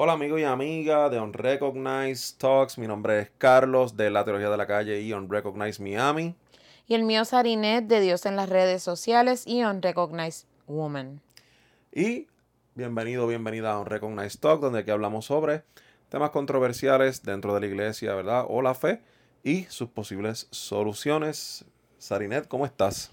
Hola amigos y amigas de Unrecognized Talks. Mi nombre es Carlos de la Teología de la Calle y Unrecognized Miami. Y el mío es Arinet de Dios en las redes sociales y Unrecognized Woman. Y bienvenido, bienvenida a Unrecognized Talk, donde aquí hablamos sobre temas controversiales dentro de la iglesia, ¿verdad? O la fe y sus posibles soluciones. Sarinet, ¿cómo estás?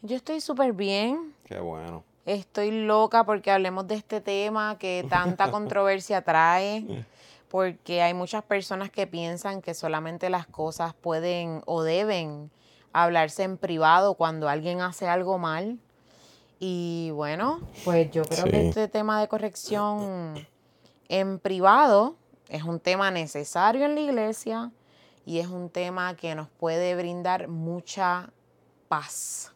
Yo estoy súper bien. Qué bueno. Estoy loca porque hablemos de este tema que tanta controversia trae, porque hay muchas personas que piensan que solamente las cosas pueden o deben hablarse en privado cuando alguien hace algo mal. Y bueno, pues yo creo que este tema de corrección en privado es un tema necesario en la iglesia y es un tema que nos puede brindar mucha paz.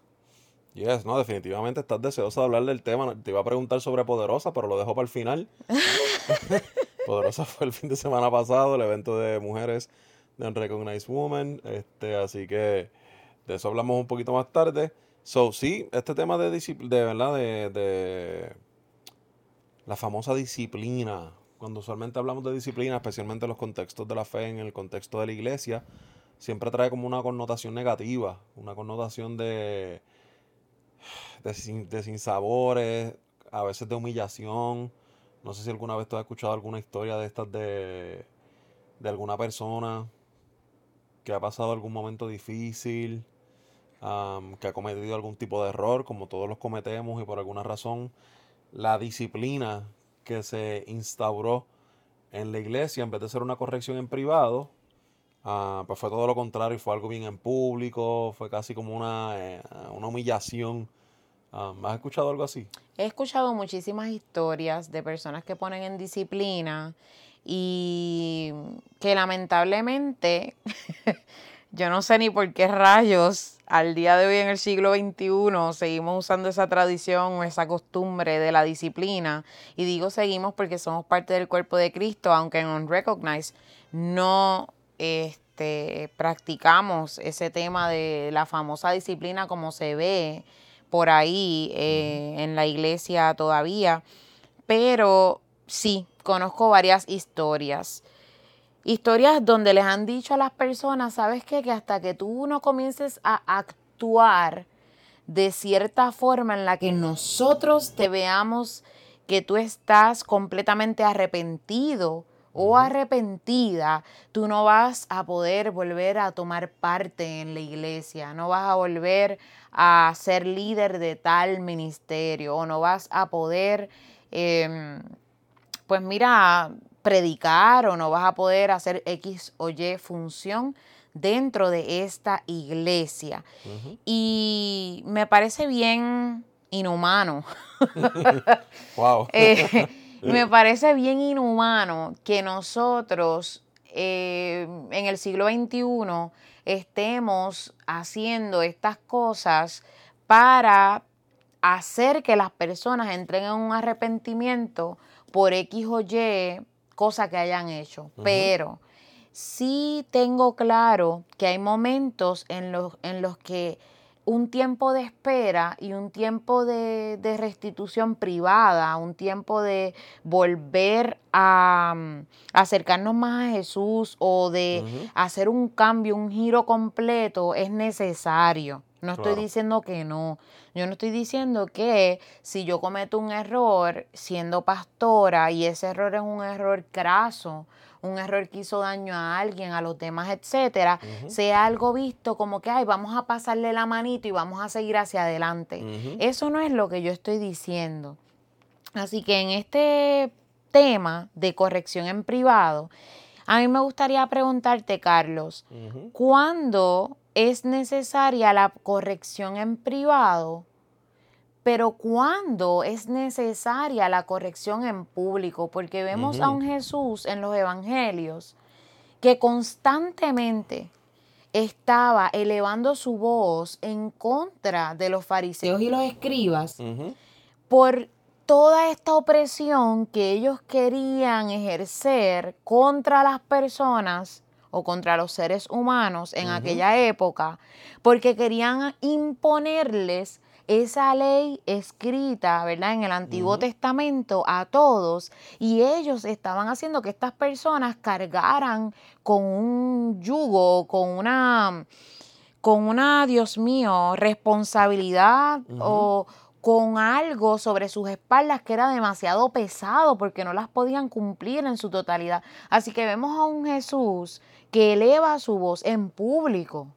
Yes, no, definitivamente estás deseosa de hablar del tema. Te iba a preguntar sobre Poderosa, pero lo dejo para el final. Poderosa fue el fin de semana pasado, el evento de mujeres de Unrecognized Woman. Este, así que de eso hablamos un poquito más tarde. So, sí, este tema de de verdad, de, de la famosa disciplina. Cuando usualmente hablamos de disciplina, especialmente en los contextos de la fe, en el contexto de la iglesia, siempre trae como una connotación negativa, una connotación de de, sin, de sinsabores, a veces de humillación. No sé si alguna vez tú has escuchado alguna historia de estas de, de alguna persona que ha pasado algún momento difícil, que ha cometido algún tipo de error, como todos los cometemos, y por alguna razón la disciplina que se instauró en la iglesia, en vez de ser una corrección en privado, ah, pues fue todo lo contrario, fue algo bien en público, fue casi como una, eh, una humillación Um, ¿Has escuchado algo así? He escuchado muchísimas historias de personas que ponen en disciplina y que lamentablemente, yo no sé ni por qué rayos al día de hoy en el siglo XXI seguimos usando esa tradición o esa costumbre de la disciplina. Y digo seguimos porque somos parte del cuerpo de Cristo, aunque en Unrecognized no este, practicamos ese tema de la famosa disciplina como se ve por ahí eh, en la iglesia todavía, pero sí, conozco varias historias. Historias donde les han dicho a las personas, ¿sabes qué? Que hasta que tú no comiences a actuar de cierta forma en la que nosotros te veamos que tú estás completamente arrepentido o arrepentida, tú no vas a poder volver a tomar parte en la iglesia, no vas a volver a ser líder de tal ministerio o no vas a poder, em, pues mira, predicar o no vas a poder hacer X o Y función dentro de esta iglesia. Y me parece bien inhumano. wow. Eh, me parece bien inhumano que nosotros eh, en el siglo XXI estemos haciendo estas cosas para hacer que las personas entren en un arrepentimiento por X o Y cosa que hayan hecho. Pero sí tengo claro que hay momentos en los, en los que un tiempo de espera y un tiempo de, restitución privada, un tiempo de volver a, mm, acercarnos más a Jesús o de hacer un cambio, un giro completo, es necesario. No estoy diciendo que no. Yo no estoy diciendo que si yo cometo un error siendo pastora y ese error es un error craso, un error que hizo daño a alguien, a los demás, etcétera, sea algo visto como que, ay, vamos a pasarle la manito y vamos a seguir hacia adelante. Eso no es lo que yo estoy diciendo. Así que en este tema de corrección en privado, a mí me gustaría preguntarte, Carlos, ¿cuándo es necesaria la corrección en privado? Pero ¿cuándo es necesaria la corrección en público? Porque vemos a un Jesús en los evangelios que constantemente estaba elevando su voz en contra de los fariseos y los escribas por toda esta opresión que ellos querían ejercer contra las personas o contra los seres humanos en aquella época, porque querían imponerles esa ley escrita, ¿verdad? En el Antiguo Testamento a todos y ellos estaban haciendo que estas personas cargaran con un yugo, con una, con una, Dios mío, responsabilidad o con algo sobre sus espaldas que era demasiado pesado porque no las podían cumplir en su totalidad. Así que vemos a un Jesús que eleva su voz en público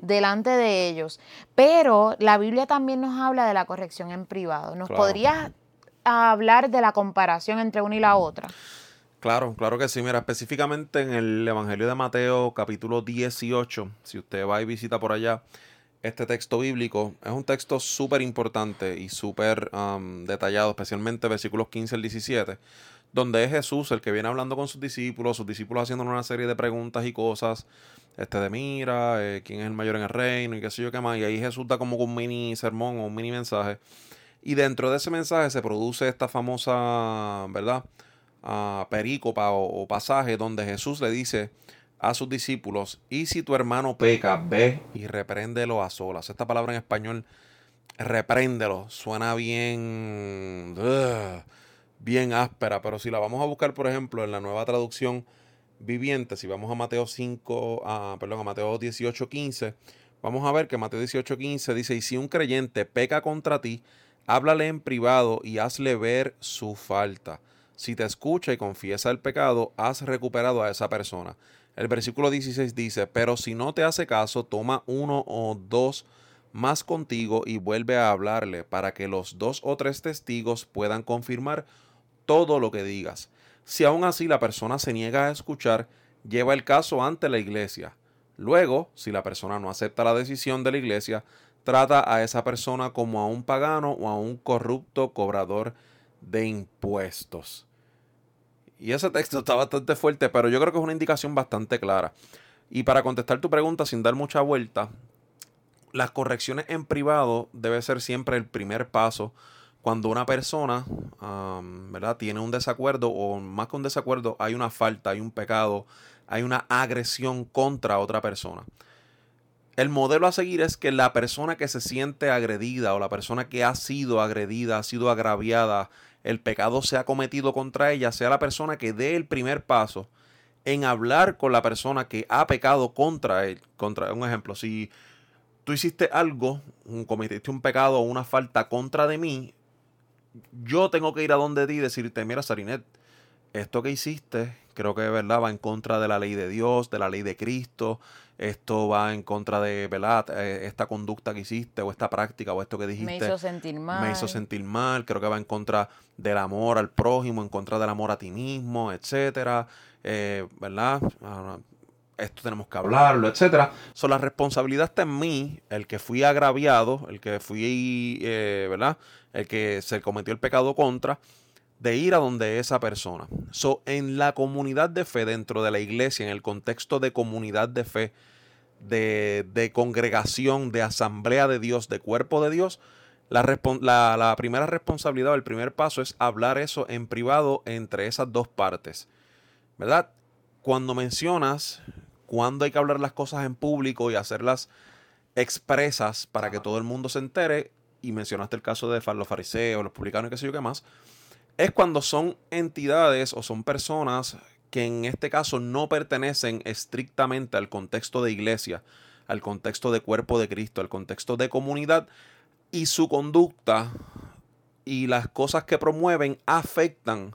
delante de ellos. Pero la Biblia también nos habla de la corrección en privado. ¿Nos podrías hablar de la comparación entre una y la otra? Claro, claro que sí. Mira, específicamente en el Evangelio de Mateo capítulo 18, si usted va y visita por allá, este texto bíblico es un texto súper importante y súper um, detallado, especialmente versículos 15 al 17, donde es Jesús el que viene hablando con sus discípulos, sus discípulos haciendo una serie de preguntas y cosas, este de mira, eh, quién es el mayor en el reino y qué sé yo qué más, y ahí Jesús da como un mini sermón o un mini mensaje, y dentro de ese mensaje se produce esta famosa, ¿verdad? Uh, perícopa o pasaje donde Jesús le dice, a sus discípulos, y si tu hermano peca, ve y repréndelo a solas. Esta palabra en español, repréndelo, suena bien, bien áspera, pero si la vamos a buscar, por ejemplo, en la nueva traducción viviente, si vamos a Mateo 5, a, perdón, a Mateo 18, 15, vamos a ver que Mateo 18, 15 dice, y si un creyente peca contra ti, háblale en privado y hazle ver su falta. Si te escucha y confiesa el pecado, has recuperado a esa persona. El versículo 16 dice, pero si no te hace caso, toma uno o dos más contigo y vuelve a hablarle para que los dos o tres testigos puedan confirmar todo lo que digas. Si aún así la persona se niega a escuchar, lleva el caso ante la iglesia. Luego, si la persona no acepta la decisión de la iglesia, trata a esa persona como a un pagano o a un corrupto cobrador de impuestos. Y ese texto está bastante fuerte, pero yo creo que es una indicación bastante clara. Y para contestar tu pregunta sin dar mucha vuelta, las correcciones en privado debe ser siempre el primer paso cuando una persona ¿verdad? tiene un desacuerdo o más que un desacuerdo hay una falta, hay un pecado, hay una agresión contra otra persona. El modelo a seguir es que la persona que se siente agredida o la persona que ha sido agredida, ha sido agraviada, el pecado se ha cometido contra ella, sea la persona que dé el primer paso en hablar con la persona que ha pecado contra él. Contra, un ejemplo, si tú hiciste algo, cometiste un pecado o una falta contra de mí, yo tengo que ir a donde ti y decirte, mira, Sarinet, esto que hiciste, creo que de verdad va en contra de la ley de Dios, de la ley de Cristo, esto va en contra de, ¿verdad? Eh, esta conducta que hiciste o esta práctica o esto que dijiste. Me hizo sentir mal. Me hizo sentir mal, creo que va en contra del amor al prójimo, en contra del amor a ti mismo, etcétera, eh, ¿verdad? Esto tenemos que hablarlo, etcétera. So, la responsabilidad está en mí, el que fui agraviado, el que fui, eh, ¿verdad? El que se cometió el pecado contra de ir a donde esa persona. So, en la comunidad de fe, dentro de la iglesia, en el contexto de comunidad de fe, de, de congregación, de asamblea de Dios, de cuerpo de Dios, la, la, primera responsabilidad o el primer paso es hablar eso en privado entre esas dos partes. ¿Verdad? Cuando mencionas cuándo hay que hablar las cosas en público y hacerlas expresas para que todo el mundo se entere, y mencionaste el caso de los fariseos, los publicanos qué sé yo qué más, es cuando son entidades o son personas que en este caso no pertenecen estrictamente al contexto de iglesia, al contexto de cuerpo de Cristo, al contexto de comunidad y su conducta y las cosas que promueven afectan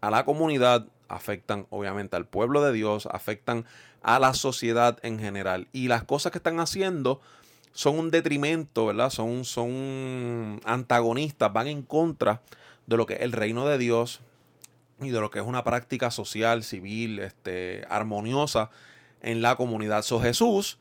a la comunidad, afectan obviamente al pueblo de Dios, afectan a la sociedad en general y las cosas que están haciendo son un detrimento, ¿verdad? Son, son antagonistas, van en contra de lo que es el reino de Dios y de lo que es una práctica social, civil, este, armoniosa en la comunidad. So Jesús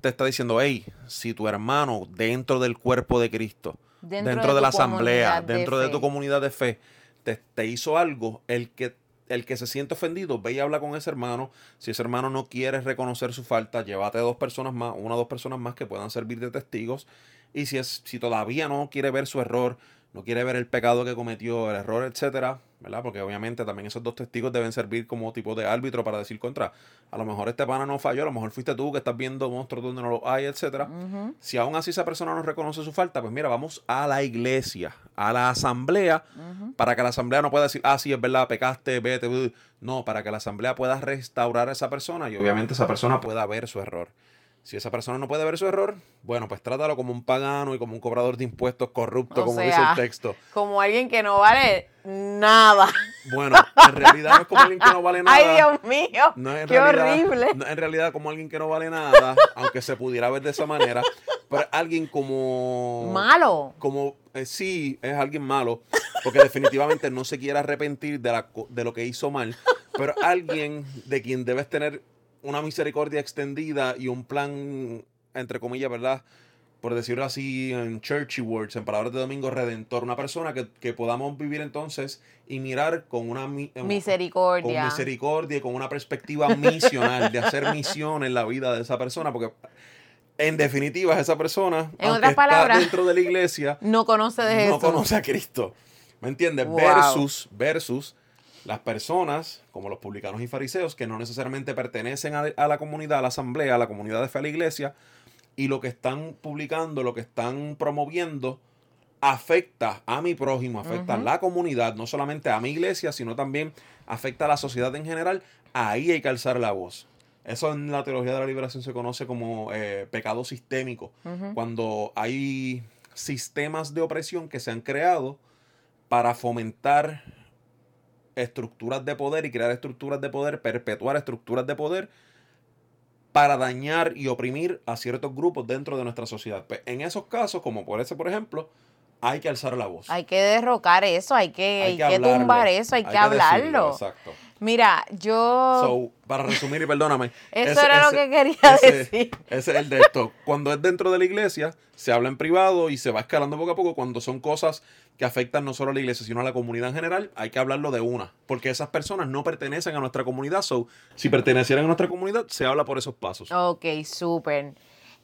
te está diciendo, hey, si tu hermano dentro del cuerpo de Cristo, dentro, de, la asamblea, dentro de tu comunidad de fe, te, te, hizo algo, el que, el que se siente ofendido, ve y habla con ese hermano. Si ese hermano no quiere reconocer su falta, llévate a dos personas más, una o dos personas más que puedan servir de testigos. Y si, es, si todavía no quiere ver su error, no quiere ver el pecado que cometió, el error, etcétera, ¿verdad? Porque obviamente también esos dos testigos deben servir como tipo de árbitro para decir contra. A lo mejor este pana no falló, a lo mejor fuiste tú que estás viendo monstruos donde no los hay, etcétera. Si aún así esa persona no reconoce su falta, pues mira, vamos a la iglesia, a la asamblea, para que la asamblea no pueda decir, ah, sí, es verdad, pecaste, vete. No, para que la asamblea pueda restaurar a esa persona y obviamente esa persona pueda ver su error. Si esa persona no puede ver su error, bueno, pues trátalo como un pagano y como un cobrador de impuestos corrupto, como dice el texto. Como alguien que no vale nada. Bueno, en realidad no es como alguien que no vale nada. Ay, Dios mío. qué horrible. No, en realidad como alguien que no vale nada, aunque se pudiera ver de esa manera, pero alguien como... Malo. Como, eh, sí, es alguien malo, porque definitivamente no se quiere arrepentir de, la, de lo que hizo mal, pero alguien de quien debes tener una misericordia extendida y un plan, entre comillas, ¿verdad? Por decirlo así, en churchy words, en palabras de Domingo Redentor, una persona que, podamos vivir entonces y mirar con una misericordia. Con misericordia y con una perspectiva misional, de hacer misión en la vida de esa persona, porque en definitiva esa persona, en otras palabras, dentro de la iglesia, no conoce de No conoce a Cristo. ¿Me entiendes? Versus, versus las personas, como los publicanos y fariseos, que no necesariamente pertenecen a, la comunidad, a la asamblea, a la comunidad de fe a la iglesia, y lo que están publicando, lo que están promoviendo, afecta a mi prójimo, afecta a la comunidad, no solamente a mi iglesia, sino también afecta a la sociedad en general, ahí hay que alzar la voz. Eso en la teología de la liberación se conoce como eh, pecado sistémico, cuando hay sistemas de opresión que se han creado para fomentar estructuras de poder y crear estructuras de poder, perpetuar estructuras de poder para dañar y oprimir a ciertos grupos dentro de nuestra sociedad. Pues, en esos casos, como por ese, por ejemplo, hay que alzar la voz. Hay que derrocar eso, hay que, hay que, tumbar eso, hay, que, hablarlo. exacto. Mira, yo... para resumir y perdóname. Eso era lo que quería decir. Ese es el de esto. Cuando es dentro de la iglesia, se habla en privado y se va escalando poco a poco. Cuando son cosas que afectan no solo a la iglesia, sino a la comunidad en general, hay que hablarlo de una. Porque esas personas no pertenecen a nuestra comunidad. So, si pertenecieran a nuestra comunidad, se habla por esos pasos. Ok, súper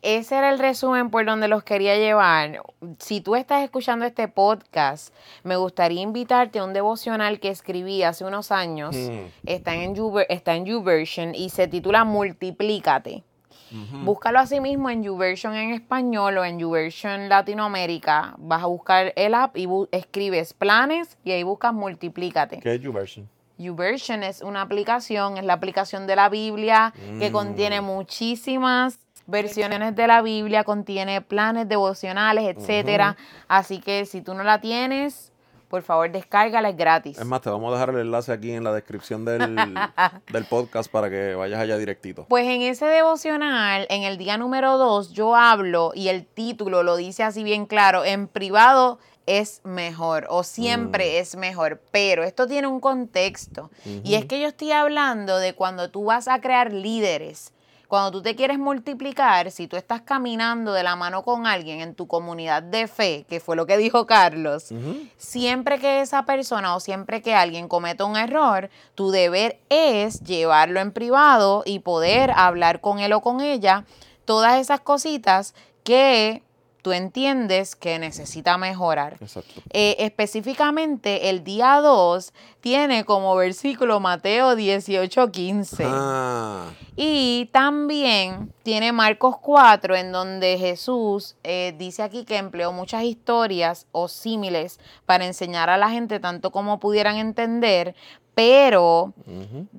ese era el resumen por donde los quería llevar. Si tú estás escuchando este podcast, me gustaría invitarte a un devocional que escribí hace unos años. Mm. Está en está en YouVersion y se titula Multiplícate. Búscalo así mismo en YouVersion en español o en YouVersion Latinoamérica. Vas a buscar el app y escribes planes y ahí buscas Multiplícate. ¿Qué es YouVersion? YouVersion es una aplicación, es la aplicación de la Biblia que mm. contiene muchísimas versiones de la Biblia, contiene planes devocionales, etcétera. Así que si tú no la tienes, por favor descárgala, es gratis. Es más, te vamos a dejar el enlace aquí en la descripción del, del podcast para que vayas allá directito. Pues en ese devocional, en el día número 2, yo hablo y el título lo dice así bien claro, en privado es mejor o siempre mm. es mejor, pero esto tiene un contexto y es que yo estoy hablando de cuando tú vas a crear líderes cuando tú te quieres multiplicar, si tú estás caminando de la mano con alguien en tu comunidad de fe, que fue lo que dijo Carlos, siempre que esa persona o siempre que alguien cometa un error, tu deber es llevarlo en privado y poder hablar con él o con ella todas esas cositas que tú entiendes que necesita mejorar. Exacto. Eh, específicamente, el día 2 tiene como versículo Mateo 18, 15. Ah. Y también tiene Marcos 4, en donde Jesús eh, dice aquí que empleó muchas historias o símiles para enseñar a la gente tanto como pudieran entender, pero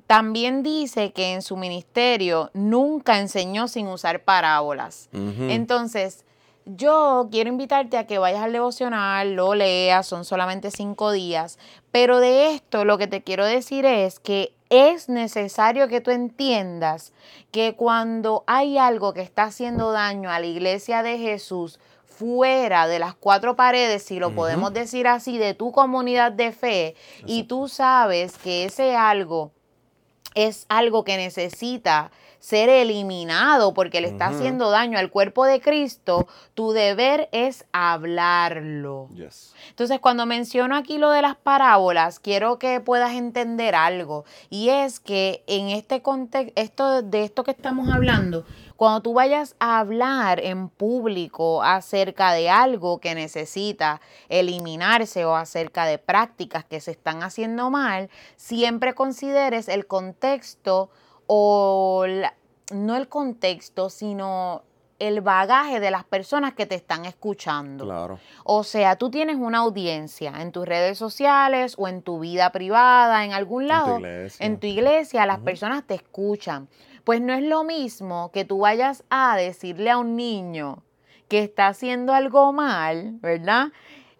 también dice que en su ministerio nunca enseñó sin usar parábolas. Entonces, yo quiero invitarte a que vayas al devocional, lo leas, son solamente cinco días, pero de esto lo que te quiero decir es que es necesario que tú entiendas que cuando hay algo que está haciendo daño a la iglesia de Jesús, fuera de las cuatro paredes, si lo podemos decir así, de tu comunidad de fe, y tú sabes que ese algo es algo que necesita ser eliminado porque le está haciendo daño al cuerpo de Cristo, tu deber es hablarlo. Entonces, cuando menciono aquí lo de las parábolas, quiero que puedas entender algo. Y es que en este contexto, de esto que estamos hablando, Cuando tú vayas a hablar en público acerca de algo que necesita eliminarse o acerca de prácticas que se están haciendo mal, siempre consideres el contexto o no el contexto, sino el bagaje de las personas que te están escuchando. Claro. O sea, tú tienes una audiencia en tus redes sociales o en tu vida privada, en algún lado, en tu iglesia, las personas te escuchan. Pues no es lo mismo que tú vayas a decirle a un niño que está haciendo algo mal, ¿verdad?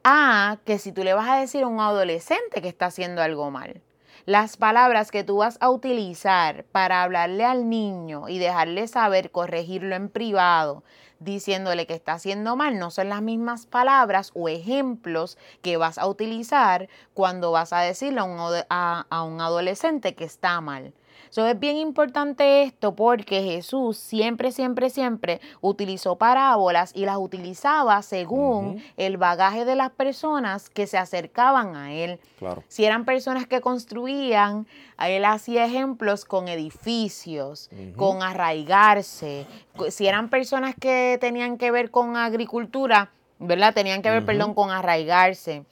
A que si tú le vas a decir a un adolescente que está haciendo algo mal. Las palabras que tú vas a utilizar para hablarle al niño y dejarle saber, corregirlo en privado, diciéndole que está haciendo mal, no son las mismas palabras o ejemplos que vas a utilizar cuando vas a decirle a un, a un adolescente que está mal. So, es bien importante esto porque Jesús siempre, siempre, siempre utilizó parábolas y las utilizaba según el bagaje de las personas que se acercaban a él. Si eran personas que construían, él hacía ejemplos con edificios, con arraigarse. Si eran personas que tenían que ver con agricultura, ¿verdad? Tenían que ver, perdón, con arraigarse.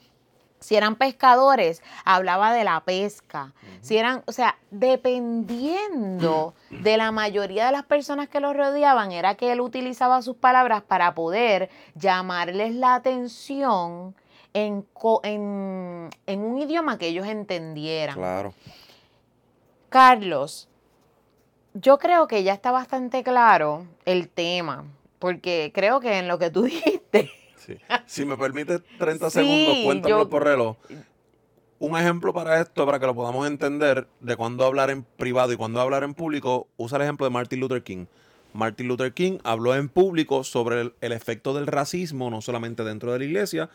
Si eran pescadores, hablaba de la pesca. Si eran, o sea, dependiendo de la mayoría de las personas que lo rodeaban, era que él utilizaba sus palabras para poder llamarles la atención en, en un idioma que ellos entendieran. Claro. Carlos, yo creo que ya está bastante claro el tema, porque creo que en lo que tú dijiste Si me permite 30 segundos, cuéntame por reloj. Un ejemplo para esto, para que lo podamos entender, de cuándo hablar en privado y cuándo hablar en público, usa el ejemplo de Martin Luther King. Martin Luther King habló en público sobre el, efecto del racismo, no solamente dentro de la iglesia,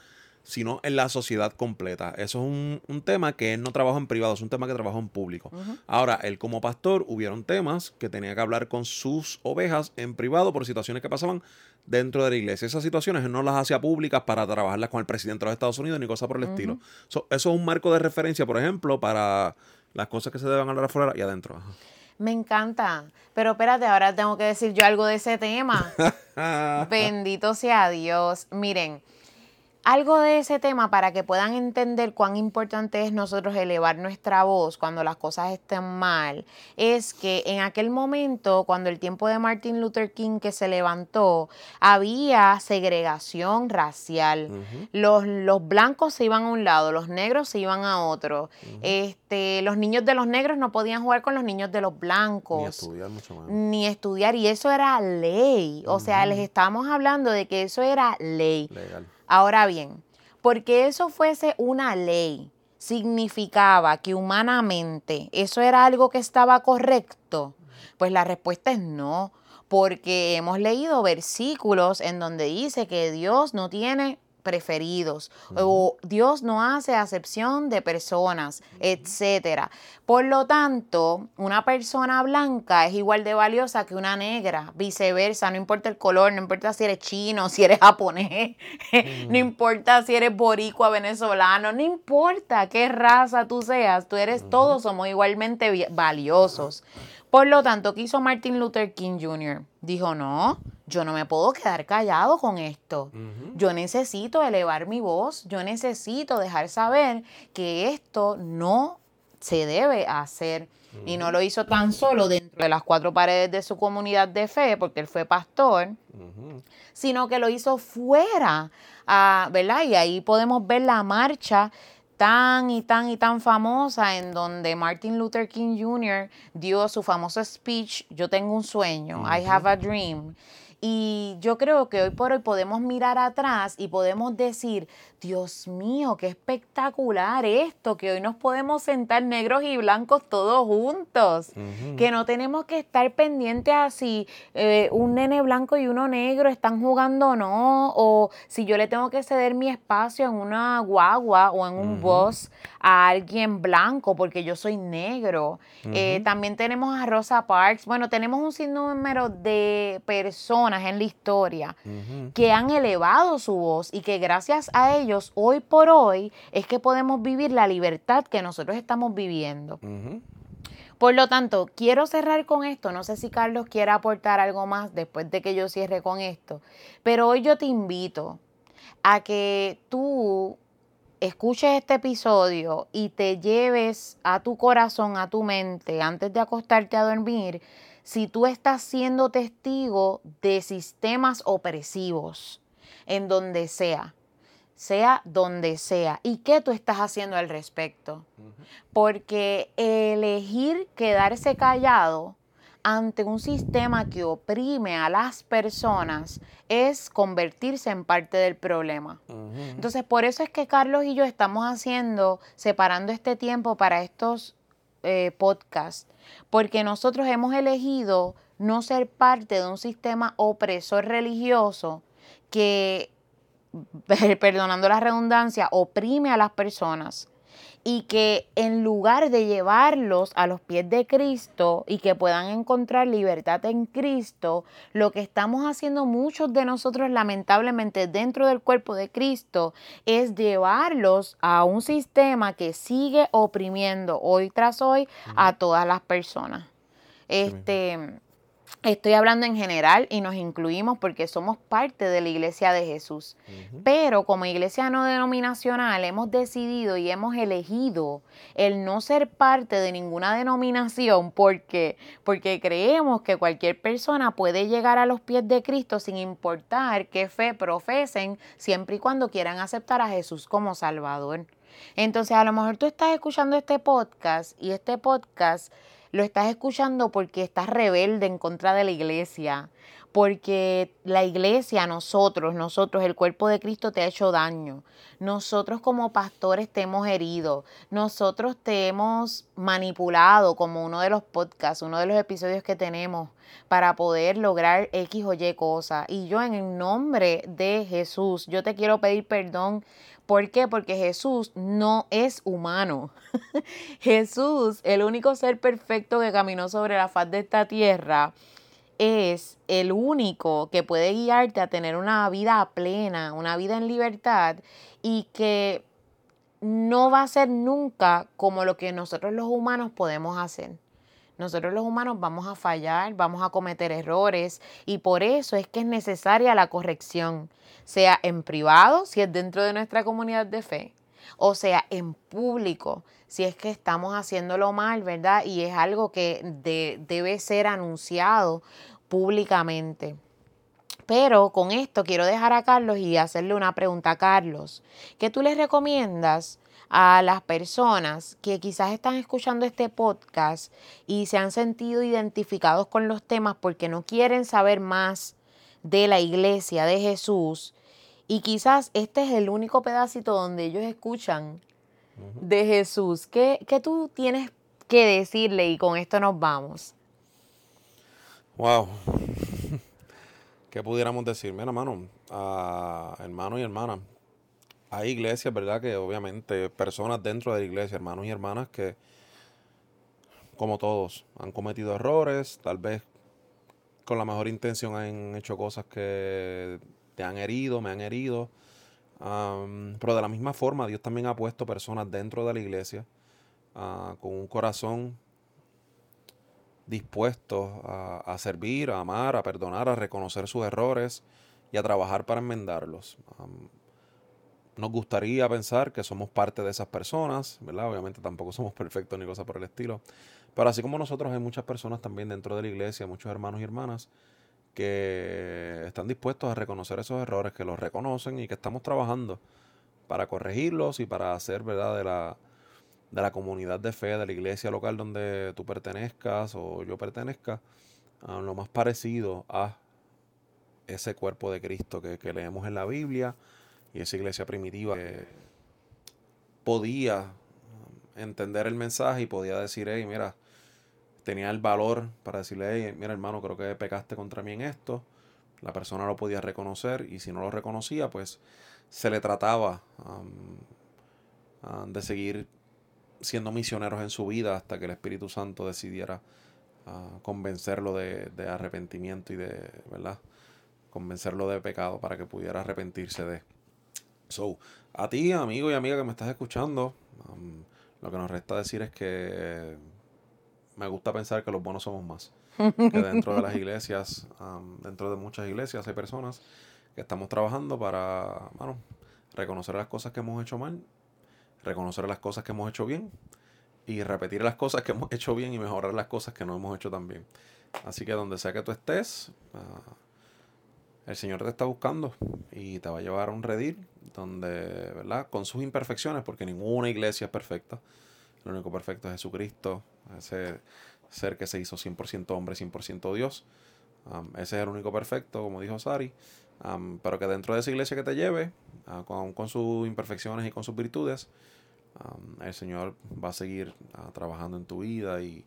sino en la sociedad completa. Eso es un, tema que él no trabaja en privado, es un tema que trabaja en público. Ahora, él como pastor, hubieron temas que tenía que hablar con sus ovejas en privado por situaciones que pasaban dentro de la iglesia. Esas situaciones él no las hacía públicas para trabajarlas con el presidente de los Estados Unidos ni cosas por el estilo. eso es un marco de referencia, por ejemplo, para las cosas que se deben hablar afuera y adentro. Me encanta. Pero espérate, ahora tengo que decir yo algo de ese tema. Bendito sea Dios. Miren, algo de ese tema para que puedan entender cuán importante es nosotros elevar nuestra voz cuando las cosas estén mal, es que en aquel momento, cuando el tiempo de Martin Luther King que se levantó, había segregación racial. los, los, blancos se iban a un lado, los negros se iban a otro. este, los niños de los negros no podían jugar con los niños de los blancos. Ni estudiar mucho más. Ni estudiar, y eso era ley. O sea, les estamos hablando de que eso era ley. Legal. Ahora bien, porque eso fuese una ley, significaba que humanamente eso era algo que estaba correcto. Pues la respuesta es no, porque hemos leído versículos en donde dice que Dios no tiene preferidos o Dios no hace acepción de personas, etcétera. Por lo tanto, una persona blanca es igual de valiosa que una negra, viceversa, no importa el color, no importa si eres chino, si eres japonés, no importa si eres boricua, venezolano, no importa qué raza tú seas, tú eres, todos somos igualmente valiosos. Por lo tanto, ¿qué hizo Martin Luther King Jr.? Dijo, no, yo no me puedo quedar callado con esto. Yo necesito elevar mi voz, yo necesito dejar saber que esto no se debe hacer. Y no lo hizo tan solo dentro de las cuatro paredes de su comunidad de fe, porque él fue pastor, sino que lo hizo fuera, ah, ¿verdad? Y ahí podemos ver la marcha tan y tan y tan famosa en donde Martin Luther King Jr. dio su famoso speech, Yo tengo un sueño, I have a dream. Y yo creo que hoy por hoy podemos mirar atrás y podemos decir, Dios mío, qué espectacular esto, que hoy nos podemos sentar negros y blancos todos juntos, que no tenemos que estar pendientes a si eh, un nene blanco y uno negro están jugando o no, o si yo le tengo que ceder mi espacio en una guagua o en un bus a alguien blanco porque yo soy negro. Eh, también tenemos a Rosa Parks, bueno, tenemos un sinnúmero de personas en la historia que han elevado su voz y que gracias a ellos hoy por hoy es que podemos vivir la libertad que nosotros estamos viviendo. Por lo tanto, quiero cerrar con esto. No sé si Carlos quiere aportar algo más después de que yo cierre con esto. Pero hoy yo te invito a que tú escuches este episodio y te lleves a tu corazón, a tu mente, antes de acostarte a dormir, si tú estás siendo testigo de sistemas opresivos en donde sea, sea donde sea, y qué tú estás haciendo al respecto. Porque elegir quedarse callado ante un sistema que oprime a las personas es convertirse en parte del problema. Entonces, por eso es que Carlos y yo estamos haciendo, separando este tiempo para estos eh, podcasts, porque nosotros hemos elegido no ser parte de un sistema opresor religioso que, perdonando la redundancia, oprime a las personas y que en lugar de llevarlos a los pies de Cristo y que puedan encontrar libertad en Cristo, lo que estamos haciendo muchos de nosotros lamentablemente dentro del cuerpo de Cristo es llevarlos a un sistema que sigue oprimiendo hoy tras hoy a todas las personas. Este, Estoy hablando en general y nos incluimos porque somos parte de la iglesia de Jesús. Pero como iglesia no denominacional hemos decidido y hemos elegido el no ser parte de ninguna denominación porque, porque creemos que cualquier persona puede llegar a los pies de Cristo sin importar qué fe profesen, siempre y cuando quieran aceptar a Jesús como Salvador. Entonces a lo mejor tú estás escuchando este podcast y este podcast lo estás escuchando porque estás rebelde en contra de la iglesia, porque la iglesia, nosotros, nosotros, el cuerpo de Cristo te ha hecho daño. Nosotros como pastores te hemos herido. Nosotros te hemos manipulado como uno de los podcasts, uno de los episodios que tenemos para poder lograr X o Y cosa. Y yo en el nombre de Jesús, yo te quiero pedir perdón ¿Por qué? Porque Jesús no es humano. Jesús, el único ser perfecto que caminó sobre la faz de esta tierra, es el único que puede guiarte a tener una vida plena, una vida en libertad y que no va a ser nunca como lo que nosotros los humanos podemos hacer. Nosotros los humanos vamos a fallar, vamos a cometer errores y por eso es que es necesaria la corrección sea en privado, si es dentro de nuestra comunidad de fe, o sea en público, si es que estamos haciéndolo mal, ¿verdad? Y es algo que debe ser anunciado públicamente. Pero con esto quiero dejar a Carlos y hacerle una pregunta a Carlos. ¿Qué tú les recomiendas a las personas que quizás están escuchando este podcast y se han sentido identificados con los temas porque no quieren saber más de la iglesia de Jesús y quizás este es el único pedacito donde ellos escuchan de Jesús. ¿Qué, tú tienes que decirle y con esto nos vamos? Wow. ¿Qué pudiéramos decir? Mira, hermano, a hermanos y hermanas, hay iglesias, ¿verdad? Que obviamente personas dentro de la iglesia, hermanos y hermanas, que como todos han cometido errores, tal vez con la mejor intención han hecho cosas que te han herido, me han herido. pero de la misma forma, Dios también ha puesto personas dentro de la iglesia ah, con un corazón dispuesto a, servir, a amar, a perdonar, a reconocer sus errores y a trabajar para enmendarlos. Nos gustaría pensar que somos parte de esas personas, ¿verdad? Obviamente tampoco somos perfectos ni cosas por el estilo. Pero así como nosotros hay muchas personas también dentro de la iglesia, muchos hermanos y hermanas que están dispuestos a reconocer esos errores, que los reconocen y que estamos trabajando para corregirlos y para hacer verdad de la, de la comunidad de fe, de la iglesia local donde tú pertenezcas o yo pertenezca, a lo más parecido a ese cuerpo de Cristo que, que leemos en la Biblia y esa iglesia primitiva que podía entender el mensaje y podía decir, hey, mira, tenía el valor para decirle, mira hermano, creo que pecaste contra mí en esto. La persona lo podía reconocer y si no lo reconocía, pues se le trataba de seguir siendo misioneros en su vida hasta que el Espíritu Santo decidiera ah, convencerlo de, arrepentimiento y de, ¿verdad? Convencerlo de pecado para que pudiera arrepentirse de. So, a ti, amigo y amiga que me estás escuchando, lo que nos resta decir es que me gusta pensar que los buenos somos más. Que dentro de las iglesias, dentro de muchas iglesias hay personas que estamos trabajando para, bueno, reconocer las cosas que hemos hecho mal, reconocer las cosas que hemos hecho bien y repetir las cosas que hemos hecho bien y mejorar las cosas que no hemos hecho tan bien. Así que donde sea que tú estés, ah, el Señor te está buscando y te va a llevar a un redil donde, ¿verdad? Con sus imperfecciones, porque ninguna iglesia es perfecta. Lo único perfecto es Jesucristo, ese ser que se hizo 100% hombre, 100% Dios. ese es el único perfecto, como dijo Sari. pero que dentro de esa iglesia que te lleve, uh, con, sus imperfecciones y con sus virtudes, el Señor va a seguir ah, trabajando en tu vida y,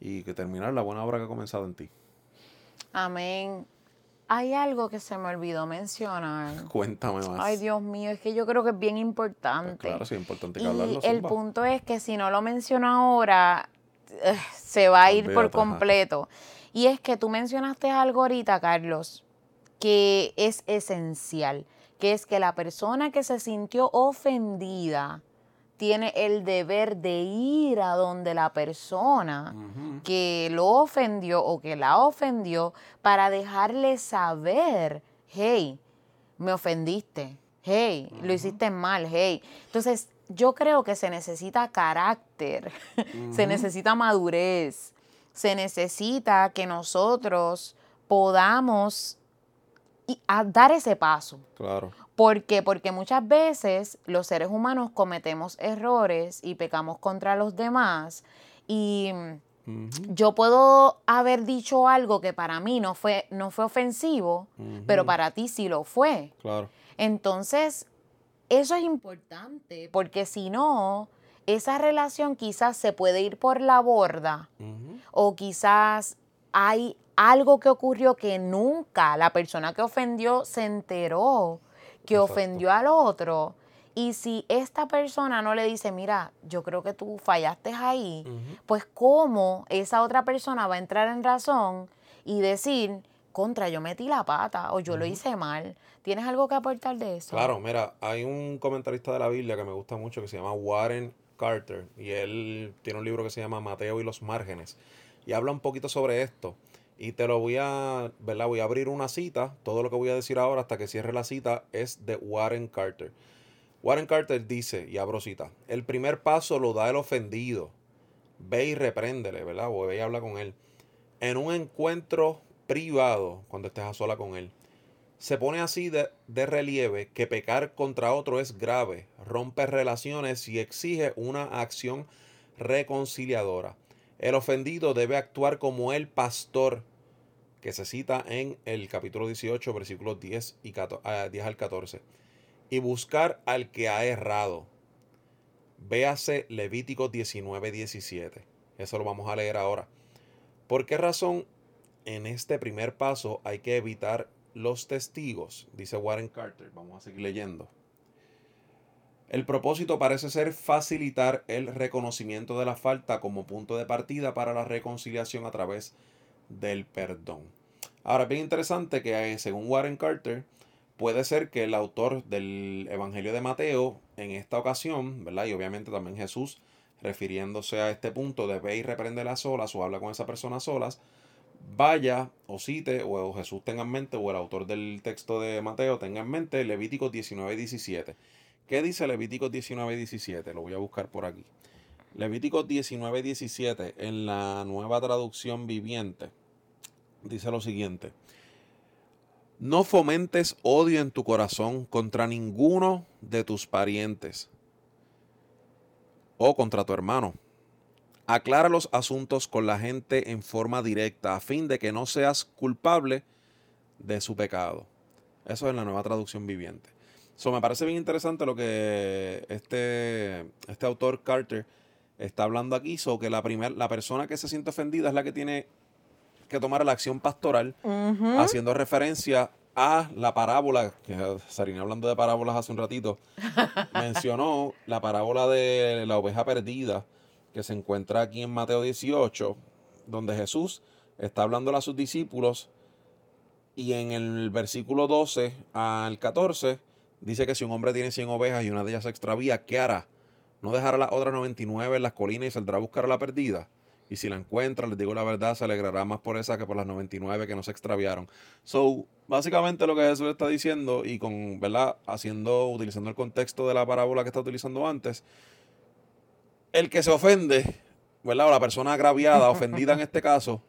y que terminar la buena obra que ha comenzado en ti. Amén. Hay algo que se me olvidó mencionar. Cuéntame más. Ay, Dios mío, es que yo creo que es bien importante. Pues claro, sí, es importante que hablarlo. Y el punto es que si no lo menciono ahora, eh, se va a ir por completo. Y es que tú mencionaste algo ahorita, Carlos, que es esencial, que es que la persona que se sintió ofendida, tiene el deber de ir a donde la persona que lo ofendió o que la ofendió para dejarle saber, hey, me ofendiste, hey, lo hiciste mal, hey. Entonces, yo creo que se necesita carácter, se necesita madurez, se necesita que nosotros podamos dar ese paso. Claro. ¿Por qué? Porque muchas veces los seres humanos cometemos errores y pecamos contra los demás y yo puedo haber dicho algo que para mí no fue, no fue ofensivo, pero para ti sí lo fue. Claro. Entonces, eso es importante porque si no, esa relación quizás se puede ir por la borda o quizás hay algo que ocurrió que nunca la persona que ofendió se enteró que ofendió al otro. Y si esta persona no le dice, mira, yo creo que tú fallaste ahí, pues cómo esa otra persona va a entrar en razón y decir, contra, yo metí la pata o yo lo hice mal. ¿Tienes algo que aportar de eso? Claro, mira, hay un comentarista de la Biblia que me gusta mucho que se llama Warren Carter y él tiene un libro que se llama Mateo y los márgenes y habla un poquito sobre esto. Y te lo voy a, ¿verdad? Voy a abrir una cita. Todo lo que voy a decir ahora hasta que cierre la cita es de Warren Carter. Warren Carter dice, y abro cita, el primer paso lo da el ofendido. Ve y repréndele, ¿verdad? O ve y habla con él. En un encuentro privado, cuando estés a sola con él. Se pone así de, de relieve que pecar contra otro es grave, rompe relaciones y exige una acción reconciliadora. El ofendido debe actuar como el pastor, que se cita en el capítulo 18, versículos 10, y 10 ah, al 14, y buscar al que ha errado. Véase Levítico 19, 17. Eso lo vamos a leer ahora. ¿Por qué razón en este primer paso hay que evitar los testigos? Dice Warren Carter. Vamos a seguir leyendo. El propósito parece ser facilitar el reconocimiento de la falta como punto de partida para la reconciliación a través del perdón. Ahora, bien interesante que eh, según Warren Carter, puede ser que el autor del Evangelio de Mateo en esta ocasión, ¿verdad? Y obviamente también Jesús, refiriéndose a este punto de ve y reprende las olas o habla con esa persona solas, vaya o cite o Jesús tenga en mente o el autor del texto de Mateo tenga en mente Levítico 19, 17 ¿Qué dice Levítico 19, 17? Lo voy a buscar por aquí. Levítico 19, 17 en la nueva traducción viviente dice lo siguiente. No fomentes odio en tu corazón contra ninguno de tus parientes o contra tu hermano. Aclara los asuntos con la gente en forma directa a fin de que no seas culpable de su pecado. Eso es la nueva traducción viviente. So, me parece bien interesante lo que este, este autor Carter está hablando aquí, so que la, primer, la persona que se siente ofendida es la que tiene que tomar la acción pastoral, haciendo referencia a la parábola, que Sarina hablando de parábolas hace un ratito, mencionó la parábola de la oveja perdida, que se encuentra aquí en Mateo 18, donde Jesús está hablando a sus discípulos. Y en el versículo 12 al 14 dice que si un hombre tiene 100 ovejas y una de ellas se extravía, ¿qué hará? ¿No dejará las otras 99 en las colinas y saldrá a buscar a la perdida? Y si la encuentra, les digo la verdad, se alegrará más por esa que por las 99 que no se extraviaron. So, básicamente lo que Jesús está diciendo y con, ¿verdad? Haciendo, utilizando el contexto de la parábola que está utilizando antes, el que se ofende, ¿verdad? O la persona agraviada, ofendida en este caso,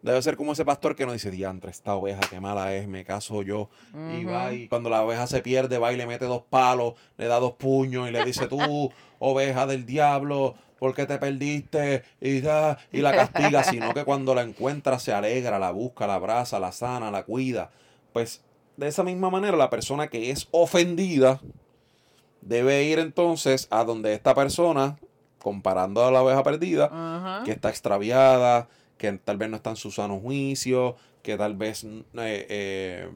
Debe ser como ese pastor que nos dice, diantre, esta oveja, qué mala es, me caso yo. Y va y cuando la oveja se pierde, va y le mete dos palos, le da dos puños y le dice, tú, oveja del diablo, ¿por qué te perdiste? Y, da, y la castiga, sino que cuando la encuentra se alegra, la busca, la abraza, la sana, la cuida. Pues de esa misma manera, la persona que es ofendida debe ir entonces a donde esta persona, comparando a la oveja perdida, que está extraviada, que tal vez no está en su sano juicio, que tal vez mm, eh, eh,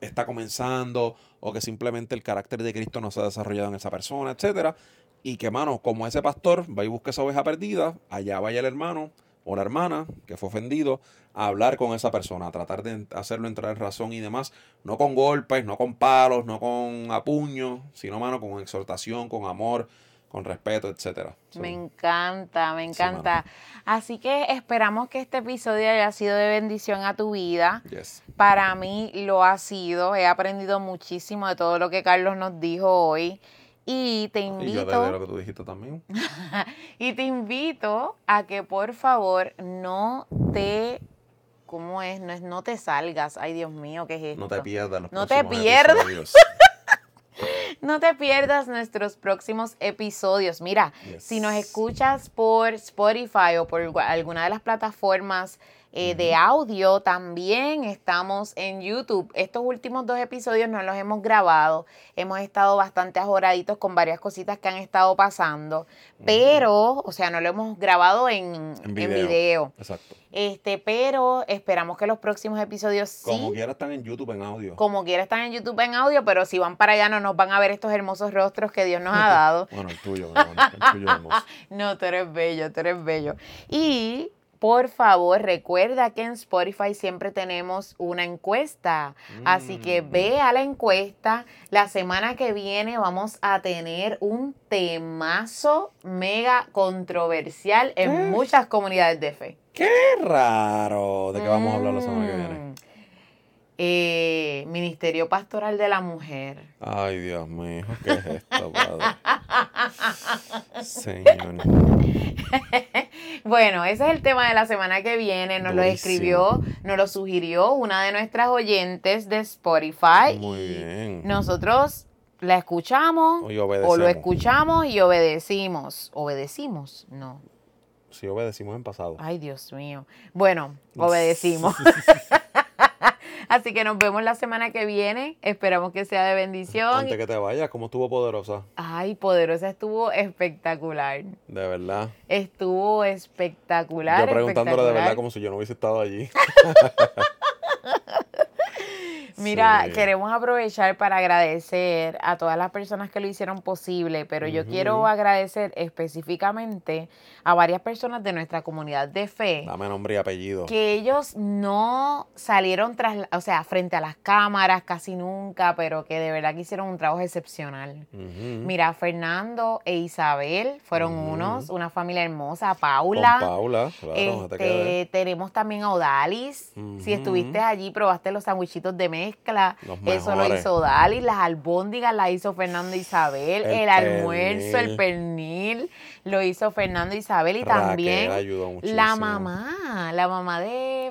está comenzando o que simplemente el carácter de Cristo no se ha desarrollado en esa persona, etcétera. Y que, mano, como ese pastor va y busca esa oveja perdida, allá vaya el hermano o la hermana que fue ofendido a hablar con esa persona, a tratar de hacerlo entrar en razón y demás, no con golpes, no con palos, no con apuños, sino, mano, con exhortación, con amor, con respeto, etcétera. me encanta, me encanta. Así que esperamos que este episodio haya sido de bendición a tu vida. Para mí lo ha sido. He aprendido muchísimo de todo lo que Carlos nos dijo hoy. Y te invito. Y yo de lo que tú dijiste también. y te invito a que por favor no te ¿Cómo es? No es no te salgas. Ay, Dios mío, ¿qué es esto? No te pierdas No te pierdas. No te pierdas nuestros próximos episodios. Mira, si nos escuchas por Spotify o por alguna de las plataformas eh, de audio, también estamos en YouTube. Estos últimos dos episodios no los hemos grabado. Hemos estado bastante ajoraditos con varias cositas que han estado pasando. Pero, o sea, no lo hemos grabado en, en video. Exacto. Este, pero esperamos que los próximos episodios sí. Como quiera están en YouTube en audio. Como quiera están en YouTube en audio, pero si van para allá no nos van a ver estos hermosos rostros que Dios nos ha dado. bueno, el tuyo, el tuyo hermoso. no, tú eres bello, tú eres bello. Y por favor, recuerda que en Spotify siempre tenemos una encuesta. Así que mm. ve a la encuesta. La semana que viene vamos a tener un temazo mega controversial en muchas comunidades de fe. ¡Qué raro! ¿De qué vamos a hablar la semana que viene? Eh, Ministerio Pastoral de la Mujer. Ay, Dios mío, ¿qué es esto, padre? Señor. bueno, ese es el tema de la semana que viene. Nos lo escribió, nos lo sugirió una de nuestras oyentes de Spotify. Muy bien. Nosotros la escuchamos o lo escuchamos y obedecimos. ¿Obedecimos? No. Sí, obedecimos en pasado. Ay, Dios mío. Bueno, obedecimos. Así que nos vemos la semana que viene. Esperamos que sea de bendición. Antes que te vayas, ¿cómo estuvo Poderosa? Ay, Poderosa estuvo espectacular. De verdad. Estuvo espectacular. Yo preguntándole de verdad como si yo no hubiese estado allí. Mira, queremos aprovechar para agradecer a todas las personas que lo hicieron posible, pero yo quiero agradecer específicamente a varias personas de nuestra comunidad de fe. Dame nombre y apellido. Que ellos no salieron tras, o sea, frente a las cámaras casi nunca, pero que de verdad que hicieron un trabajo excepcional. Mira, Fernando e Isabel fueron unos, una familia hermosa, Paula. Paula, claro, este, tenemos también a Odalis. Si estuviste allí, probaste los sandwichitos de mes eso lo hizo Dali, las albóndigas la hizo Fernando Isabel, el, almuerzo, el pernil, lo hizo Fernando Isabel y también la mamá, la mamá de,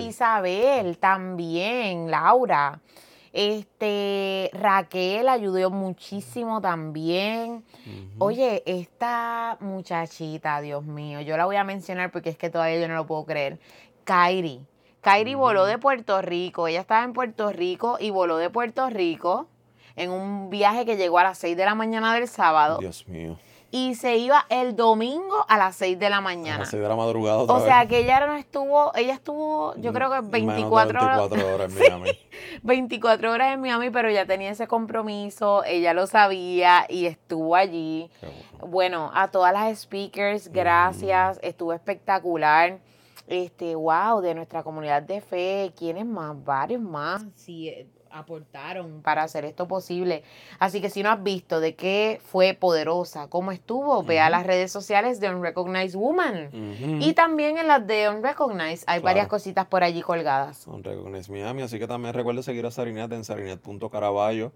Isabel. también, Laura. Este, Raquel ayudó muchísimo también. Oye, esta muchachita, Dios mío, yo la voy a mencionar porque es que todavía yo no lo puedo creer. Kairi. Kairi voló de Puerto Rico. Ella estaba en Puerto Rico y voló de Puerto Rico en un viaje que llegó a las 6 de la mañana del sábado. Dios mío. Y se iba el domingo a las 6 de la mañana. A las 6 de la madrugada. o sea que ella no estuvo, ella estuvo, yo creo que 24, 24 horas. en Miami. 24 horas en Miami, pero ya tenía ese compromiso, ella lo sabía y estuvo allí. Bueno. a todas las speakers, gracias, estuvo espectacular este, wow, de nuestra comunidad de fe, ¿quiénes más? Varios más. Sí, eh, aportaron para hacer esto posible. Así que si no has visto de qué fue poderosa, cómo estuvo, ve a las redes sociales de Unrecognized Woman. Y también en las de Unrecognized hay varias cositas por allí colgadas. Unrecognized Miami, así que también recuerde seguir a Sarinet en sarinet.caraballo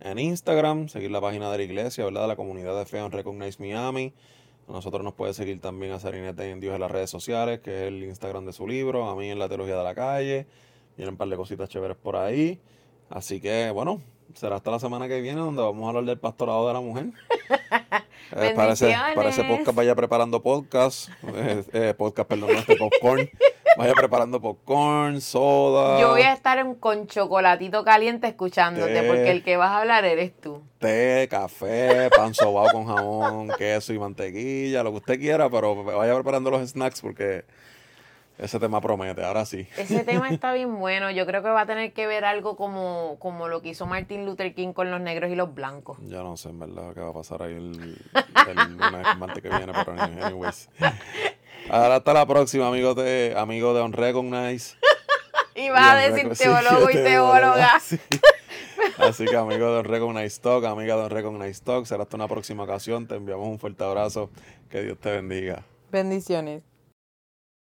en Instagram, seguir la página de la iglesia, ¿verdad? De la comunidad de fe Unrecognized Miami. Nosotros nos puede seguir también a Sarinete en Dios en las redes sociales, que es el Instagram de su libro, a mí en la teología de la calle. Vienen un par de cositas chéveres por ahí. Así que, bueno, será hasta la semana que viene donde vamos a hablar del pastorado de la mujer. eh, parece, parece podcast, vaya preparando podcast. Eh, eh, podcast, perdón, este popcorn. Vaya preparando popcorn, soda. Yo voy a estar con chocolatito caliente escuchándote, porque el que vas a hablar eres tú. Té, café, pan sobao con jamón, queso y mantequilla, lo que usted quiera, pero vaya preparando los snacks porque ese tema promete, ahora sí. Ese tema está bien bueno. Yo creo que va a tener que ver algo como, como lo que hizo Martin Luther King con los negros y los blancos. Ya no sé, en verdad, qué va a pasar ahí el, el lunes que viene, pero anyways. Ahora hasta la próxima, amigos de, amigo de y va a decir teólogo y teóloga. Así que amigo de Unrecognize Talk, amiga de Unrecognize Talk, será hasta una próxima ocasión. Te enviamos un fuerte abrazo. Que Dios te bendiga. Bendiciones.